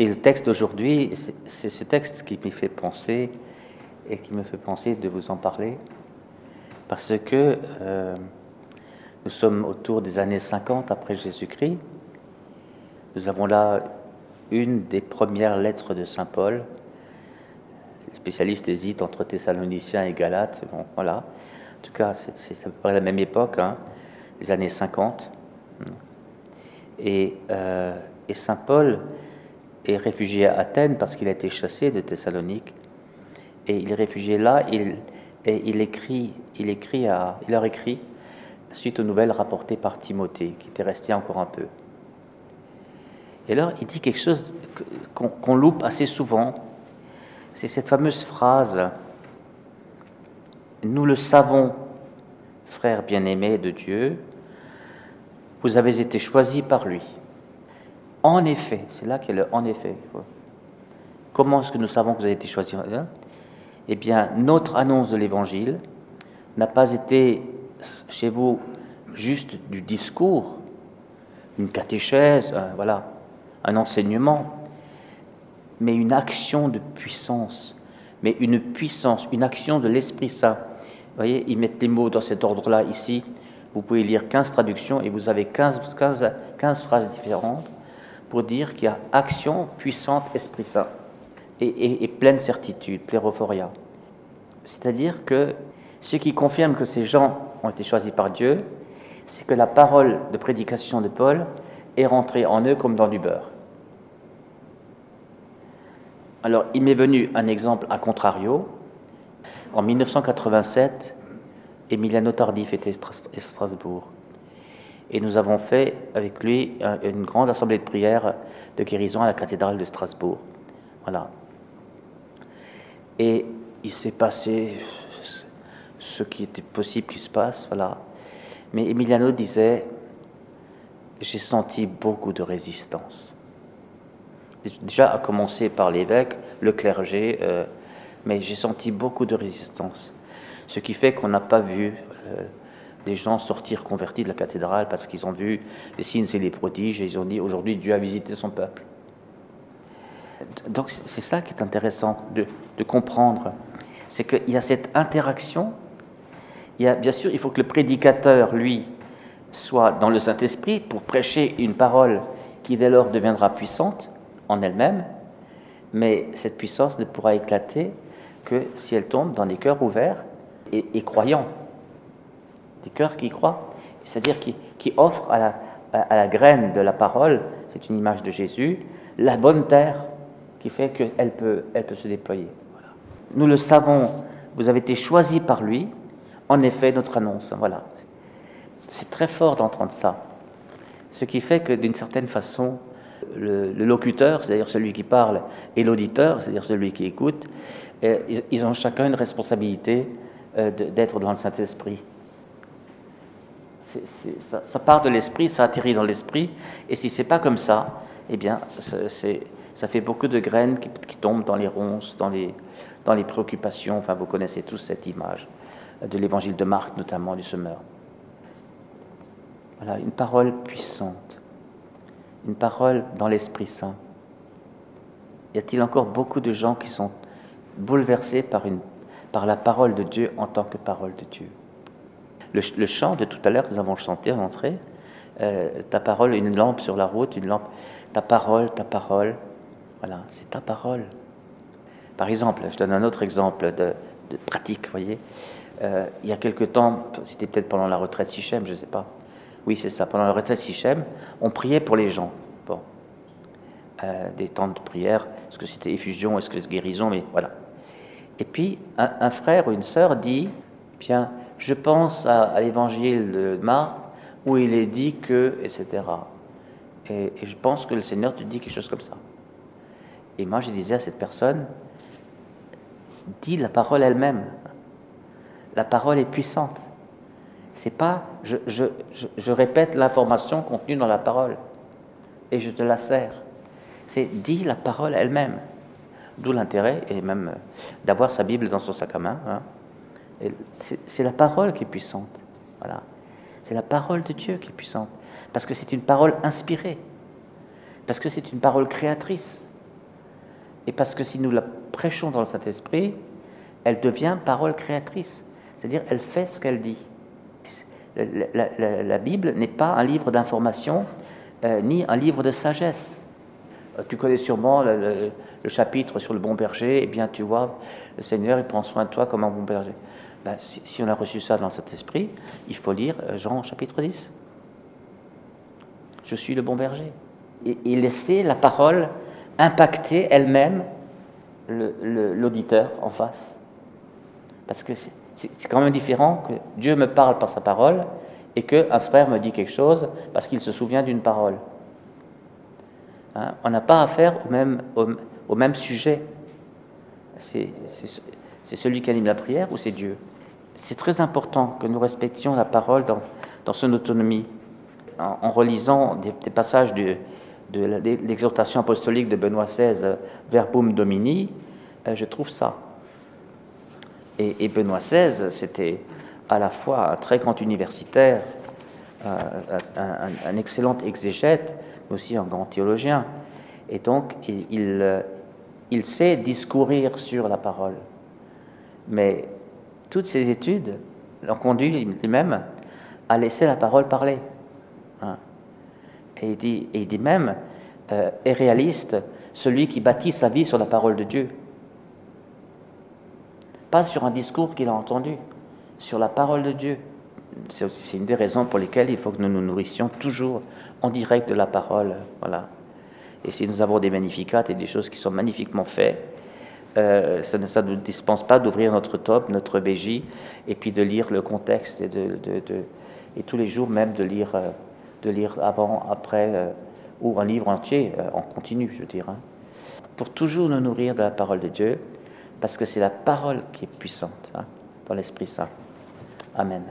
Et le texte d'aujourd'hui, c'est ce texte qui me fait penser et qui me fait penser de vous en parler, parce que euh, nous sommes autour des années 50 après Jésus-Christ. Nous avons là une des premières lettres de Saint Paul. Les spécialistes hésitent entre Thessaloniciens et Galates. Bon, voilà. En tout cas, c'est à peu près la même époque, hein, les années 50. Et, euh, et Saint Paul est réfugié à Athènes parce qu'il a été chassé de Thessalonique. Et il est réfugié là, il, et il écrit, il écrit à, il leur écrit suite aux nouvelles rapportées par Timothée, qui était resté encore un peu. Et alors, il dit quelque chose qu'on loupe assez souvent. C'est cette fameuse phrase Nous le savons, frères bien-aimés de Dieu, vous avez été choisis par lui. En effet, c'est là qu'est le en effet. Comment est-ce que nous savons que vous avez été choisis Eh bien, notre annonce de l'Évangile n'a pas été chez vous juste du discours, une catéchèse, voilà, un enseignement, mais une action de puissance, mais une puissance, une action de l'Esprit Saint. Vous voyez, ils mettent les mots dans cet ordre-là ici. Vous pouvez lire 15 traductions et vous avez 15, 15, 15 phrases différentes pour dire qu'il y a action puissante, Esprit Saint, et, pleine certitude, plérophoria. C'est-à-dire que ce qui confirme que ces gens ont été choisis par Dieu, c'est que la parole de prédication de Paul est rentrée en eux comme dans du beurre. Alors, il m'est venu un exemple à contrario. En 1987, Emiliano Tardif était à Strasbourg. Et nous avons fait avec lui une grande assemblée de prière de guérison à la cathédrale de Strasbourg. Voilà. Et il s'est passé ce qui était possible qu'il se passe, voilà. Mais Emiliano disait, j'ai senti beaucoup de résistance. Déjà à commencer par l'évêque, le clergé, euh, mais j'ai senti beaucoup de résistance. Ce qui fait qu'on n'a pas vu euh, des gens sortir convertis de la cathédrale parce qu'ils ont vu les signes et les prodiges et ils ont dit aujourd'hui Dieu a visité son peuple. Donc c'est ça qui est intéressant de, comprendre, c'est qu'il y a cette interaction. Il y a, bien sûr, il faut que le prédicateur, lui, soit dans le Saint-Esprit pour prêcher une parole qui dès lors deviendra puissante en elle-même, mais cette puissance ne pourra éclater que si elle tombe dans des cœurs ouverts et croyants des cœurs qui croient, c'est-à-dire qui, qui offrent à la, à la, graine de la parole, c'est une image de Jésus, la bonne terre qui fait qu'elle peut, elle peut se déployer. Nous le savons, vous avez été choisis par lui, en effet, notre annonce. Voilà. C'est très fort d'entendre ça. Ce qui fait que d'une certaine façon, le, locuteur, c'est-à-dire celui qui parle, et l'auditeur, c'est-à-dire celui qui écoute, euh, ils, ont chacun une responsabilité euh, d'être dans le Saint-Esprit ça, part de l'esprit, ça atterrit dans l'esprit, et si c'est pas comme ça, eh bien, ça fait beaucoup de graines qui, tombent dans les ronces, dans les, préoccupations. Enfin, vous connaissez tous cette image de l'évangile de Marc, notamment du semeur. Voilà, une parole puissante, une parole dans l'Esprit Saint. Y a-t-il encore beaucoup de gens qui sont bouleversés par, une, par la parole de Dieu en tant que parole de Dieu? Le, chant de tout à l'heure que nous avons chanté à l'entrée, euh, ta parole, une lampe sur la route, une lampe, ta parole, ta parole, voilà, c'est ta parole. Par exemple, je donne un autre exemple de, pratique, vous voyez. Euh, il y a quelque temps, c'était peut-être pendant la retraite Sichem, je ne sais pas. Oui, c'est ça, pendant la retraite Sichem, on priait pour les gens. Bon. Euh, des temps de prière, est-ce que c'était effusion, est-ce que c'est guérison, mais voilà. Et puis, un, un frère ou une sœur dit, bien, je pense à, l'évangile de Marc où il est dit que, etc. Et, je pense que le Seigneur te dit quelque chose comme ça. Et moi, je disais à cette personne, dis la parole elle-même. La parole est puissante. C'est pas, je, je, je, répète l'information contenue dans la parole et je te la sers. C'est dis la parole elle-même. D'où l'intérêt, et même d'avoir sa Bible dans son sac à main. Hein c'est la parole qui est puissante. Voilà. C'est la parole de Dieu qui est puissante. Parce que c'est une parole inspirée. Parce que c'est une parole créatrice. Et parce que si nous la prêchons dans le Saint-Esprit, elle devient parole créatrice. C'est-à-dire, elle fait ce qu'elle dit. La, Bible n'est pas un livre d'information, euh, ni un livre de sagesse. Euh, tu connais sûrement le, chapitre sur le bon berger, eh bien tu vois, le Seigneur, il prend soin de toi comme un bon berger. Ben, si, on a reçu ça dans cet esprit, il faut lire euh, Jean chapitre 10. Je suis le bon berger. Et, laisser la parole impacter elle-même l'auditeur en face. Parce que c'est quand même différent que Dieu me parle par sa parole et qu'un frère me dit quelque chose parce qu'il se souvient d'une parole. Hein, on n'a pas affaire au même, au, même sujet. Celui qui anime la prière ou c'est Dieu? C'est très important que nous respections la parole dans, dans son autonomie. En, relisant des, passages de, l'exhortation apostolique de Benoît XVI, Verbum Domini, euh, je trouve ça. Et, Benoît XVI, c'était à la fois un très grand universitaire, euh, un, excellent exégète, mais aussi un grand théologien. Et donc, il, il, sait discourir sur la parole. Mais toutes ses études l'ont conduit lui-même à laisser la parole parler. Hein. Et, il dit, et il dit même, euh, est réaliste celui qui bâtit sa vie sur la parole de Dieu pas sur un discours qu'il a entendu, sur la parole de Dieu. C'est une des raisons pour lesquelles il faut que nous nous nourrissions toujours en direct de la parole. Voilà. Et si nous avons des magnificats et des choses qui sont magnifiquement faites, euh, ça ne nous dispense pas d'ouvrir notre top, notre BJ, et puis de lire le contexte et, de, et tous les jours même de lire, euh, de lire avant, après, euh, ou un livre entier en continu, je veux dire. Hein. Pour toujours nous nourrir de la parole de Dieu, parce que c'est la parole qui est puissante hein, dans l'Esprit Saint. Amen.